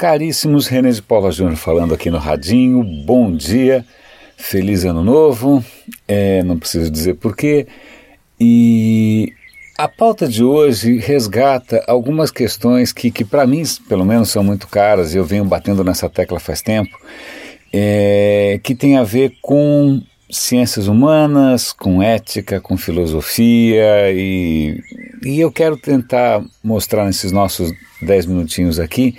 Caríssimos, René de Paula Júnior falando aqui no Radinho. Bom dia, feliz ano novo. É, não preciso dizer porquê. E a pauta de hoje resgata algumas questões que, que para mim, pelo menos, são muito caras e eu venho batendo nessa tecla faz tempo, é, que tem a ver com ciências humanas, com ética, com filosofia e, e eu quero tentar mostrar nesses nossos dez minutinhos aqui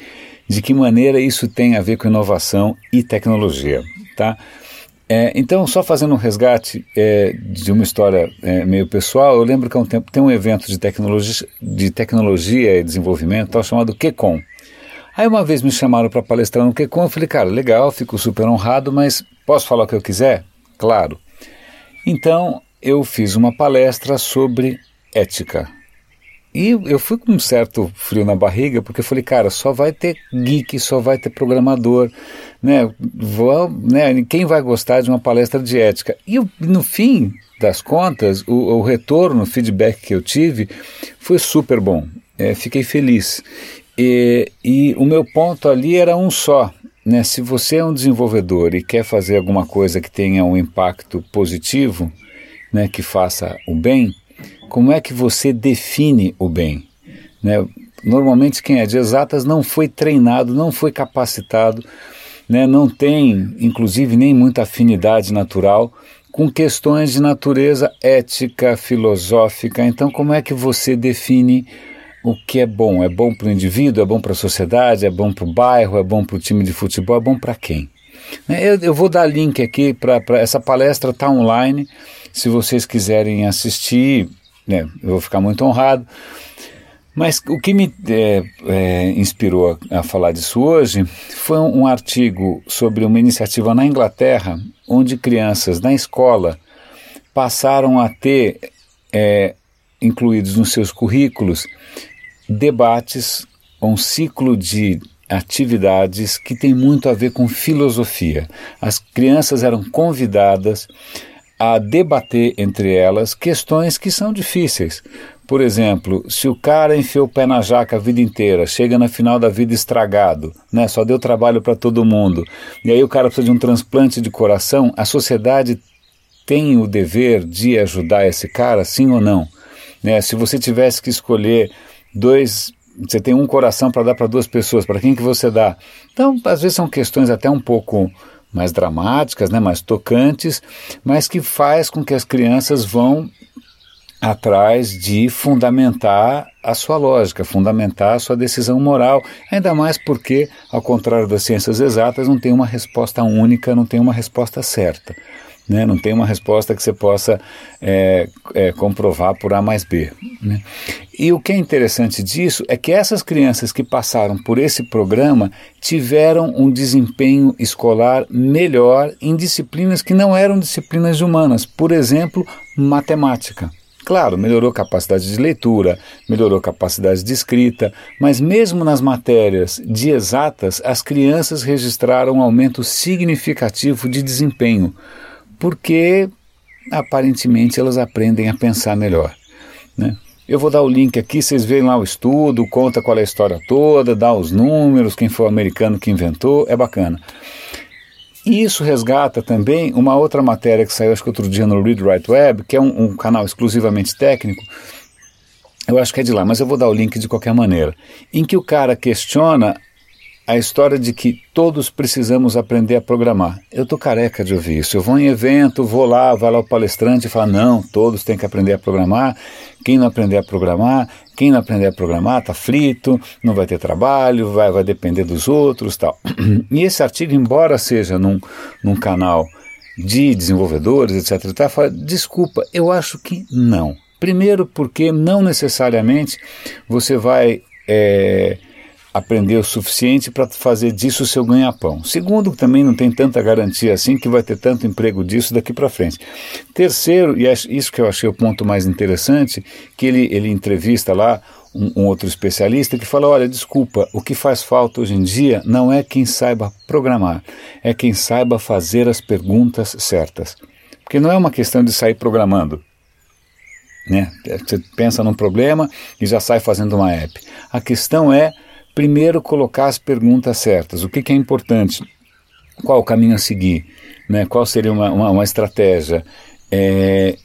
de que maneira isso tem a ver com inovação e tecnologia, tá? É, então, só fazendo um resgate é, de uma história é, meio pessoal, eu lembro que há um tempo tem um evento de tecnologia, de tecnologia e desenvolvimento tal, chamado QCon. Aí uma vez me chamaram para palestrar no QCon, eu falei, cara, legal, fico super honrado, mas posso falar o que eu quiser? Claro. Então, eu fiz uma palestra sobre ética. E eu fui com um certo frio na barriga, porque eu falei, cara, só vai ter geek, só vai ter programador, né? Vou, né? Quem vai gostar de uma palestra de ética? E eu, no fim das contas, o, o retorno, o feedback que eu tive foi super bom. É, fiquei feliz. E, e o meu ponto ali era um só. Né? Se você é um desenvolvedor e quer fazer alguma coisa que tenha um impacto positivo, né, que faça o bem, como é que você define o bem? Né? Normalmente quem é de exatas não foi treinado, não foi capacitado, né? não tem, inclusive, nem muita afinidade natural com questões de natureza ética, filosófica. Então, como é que você define o que é bom? É bom para o indivíduo, é bom para a sociedade, é bom para o bairro, é bom para o time de futebol, é bom para quem? Né? Eu, eu, vou dar link aqui para essa palestra, está online. Se vocês quiserem assistir, né, eu vou ficar muito honrado. Mas o que me é, é, inspirou a, falar disso hoje foi um, um, artigo sobre uma iniciativa na Inglaterra, onde crianças na escola passaram a ter é, incluídos nos seus currículos debates, um ciclo de atividades que tem muito a ver com filosofia. As crianças eram convidadas a debater entre elas questões que são difíceis. Por exemplo, se o cara enfiou o pé na jaca a vida inteira, chega no final da vida estragado, né, só deu trabalho para todo mundo, e aí o cara precisa de um transplante de coração, a sociedade tem o dever de ajudar esse cara, sim ou não? Né, se você tivesse que escolher dois você tem um coração para dar para duas pessoas, para quem que você dá? Então, às vezes são questões até um pouco mais dramáticas, né, mais tocantes, mas que faz com que as crianças vão atrás de fundamentar a sua lógica, fundamentar a sua decisão moral, ainda mais porque, ao contrário das ciências exatas, não tem uma resposta única, não tem uma resposta certa. Né? Não tem uma resposta que você possa é, é, comprovar por A mais B. Né? E o que é interessante disso é que essas crianças que passaram por esse programa tiveram um desempenho escolar melhor em disciplinas que não eram disciplinas humanas, por exemplo, matemática. Claro, melhorou capacidade de leitura, melhorou capacidade de escrita, mas mesmo nas matérias de exatas, as crianças registraram um aumento significativo de desempenho porque aparentemente elas aprendem a pensar melhor. Eu vou dar o link aqui, vocês veem lá o estudo, conta qual é a história toda, dá os números, quem foi o americano que inventou, é bacana. E isso resgata também uma outra matéria que saiu, acho que outro dia no Read Write Web, que é um, um canal exclusivamente técnico, eu acho que é de lá, mas eu vou dar o link de qualquer maneira, em que o cara questiona a história de que todos precisamos aprender a programar. Eu tô careca de ouvir isso. Eu vou em evento, vou lá, vai lá o palestrante e fala: não, todos têm que aprender a programar. Quem não aprender a programar, quem não aprender a programar está frito, não vai ter trabalho, vai, vai depender dos outros tal. E esse artigo, embora seja num, num canal de desenvolvedores, etc., tá, fala, desculpa, eu acho que não. Primeiro, porque não necessariamente você vai. É, aprender o suficiente para fazer disso o seu ganha-pão. Segundo, também não tem tanta garantia assim que vai ter tanto emprego disso daqui para frente. Terceiro, e isso que eu achei o ponto mais interessante, que ele, ele entrevista lá um, um, outro especialista que fala: olha, desculpa, o que faz falta hoje em dia não é quem saiba programar, é quem saiba fazer as perguntas certas. Porque não é uma questão de sair programando. Né? Você pensa num problema e já sai fazendo uma app. A questão é primeiro colocar as perguntas certas. O que, que é importante? Qual o caminho a seguir? Né? Qual seria uma, uma, uma estratégia? É,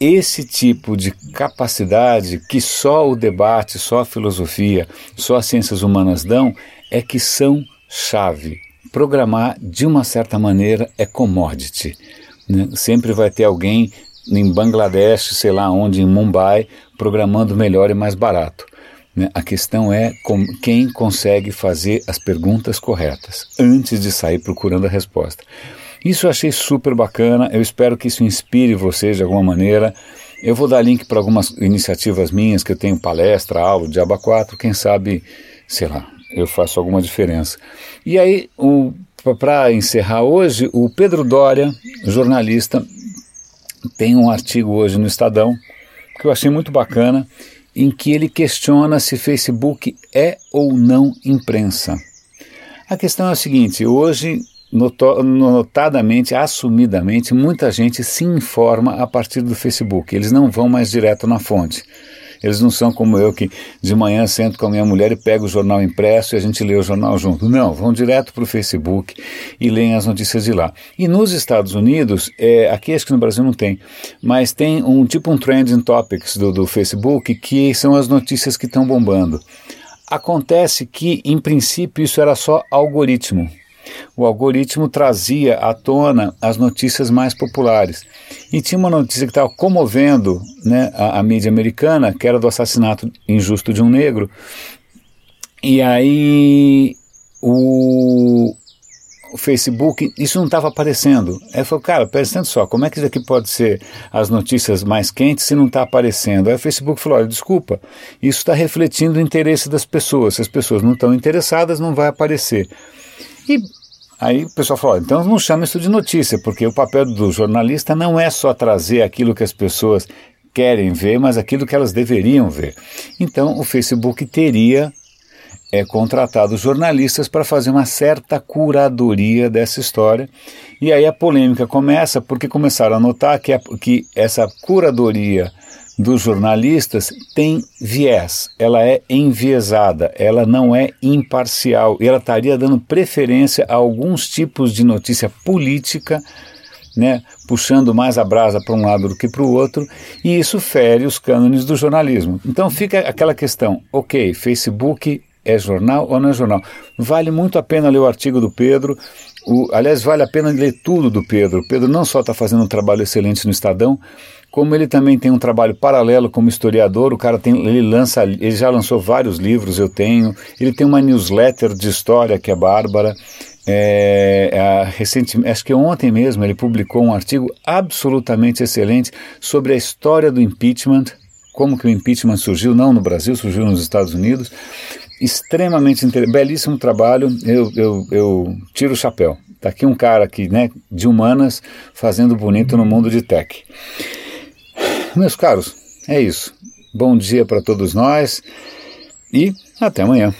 esse tipo de capacidade que só o debate, só a filosofia, só as ciências humanas dão, é que são chave. Programar, de uma certa maneira, é commodity. Né? Sempre vai ter alguém em Bangladesh, sei lá onde, em Mumbai, programando melhor e mais barato. Né? A questão é quem consegue fazer as perguntas corretas antes de sair procurando a resposta. Isso eu achei super bacana, eu espero que isso inspire vocês de alguma maneira. Eu vou dar link para algumas iniciativas minhas, que eu tenho palestra, aula, de aba 4, quem sabe, sei lá, eu faço alguma diferença. E aí, para encerrar hoje, o Pedro Dória, jornalista, tem um artigo hoje no Estadão, que eu achei muito bacana, em que ele questiona se Facebook é ou não imprensa. A questão é a seguinte: hoje, notadamente, assumidamente, muita gente se informa a partir do Facebook. Eles não vão mais direto na fonte. Eles não são como eu que de manhã sento com a minha mulher e pego o jornal impresso e a gente lê o jornal junto. Não, vão direto para o Facebook e leem as notícias de lá. E nos Estados Unidos, é, aqui acho que no Brasil não tem, mas tem um tipo um trending topics do, do Facebook que são as notícias que estão bombando. Acontece que, em princípio, isso era só algoritmo. O algoritmo trazia à tona as notícias mais populares. E tinha uma notícia que estava comovendo né, a, a mídia americana, que era do assassinato injusto de um negro. E aí o, o Facebook, isso não estava aparecendo. Aí eu cara, presta só, como é que isso aqui pode ser as notícias mais quentes se não está aparecendo? Aí o Facebook falou, olha, desculpa, isso está refletindo o interesse das pessoas. Se as pessoas não estão interessadas, não vai aparecer. E Aí o pessoal falou: então não chama isso de notícia, porque o papel do jornalista não é só trazer aquilo que as pessoas querem ver, mas aquilo que elas deveriam ver. Então o Facebook teria é, contratado jornalistas para fazer uma certa curadoria dessa história. E aí a polêmica começa porque começaram a notar que, a, que essa curadoria dos jornalistas tem viés, ela é enviesada, ela não é imparcial e ela estaria dando preferência a alguns tipos de notícia política, né, puxando mais a brasa para um lado do que para o outro, e isso fere os cânones do jornalismo. Então fica aquela questão: ok, Facebook é jornal ou não é jornal? Vale muito a pena ler o artigo do Pedro. O, aliás, vale a pena ler tudo do Pedro. O Pedro não só está fazendo um trabalho excelente no Estadão, como ele também tem um trabalho paralelo como historiador, o cara tem, ele lança, ele já lançou vários livros, eu tenho. Ele tem uma newsletter de história que é Bárbara. É, é, acho que ontem mesmo ele publicou um artigo absolutamente excelente sobre a história do impeachment, como que o impeachment surgiu, não no Brasil, surgiu nos Estados Unidos. Extremamente belíssimo trabalho, eu, eu, eu tiro o chapéu. Está aqui um cara aqui, né, de humanas fazendo bonito no mundo de tech. Meus caros, é isso. Bom dia para todos nós e até amanhã.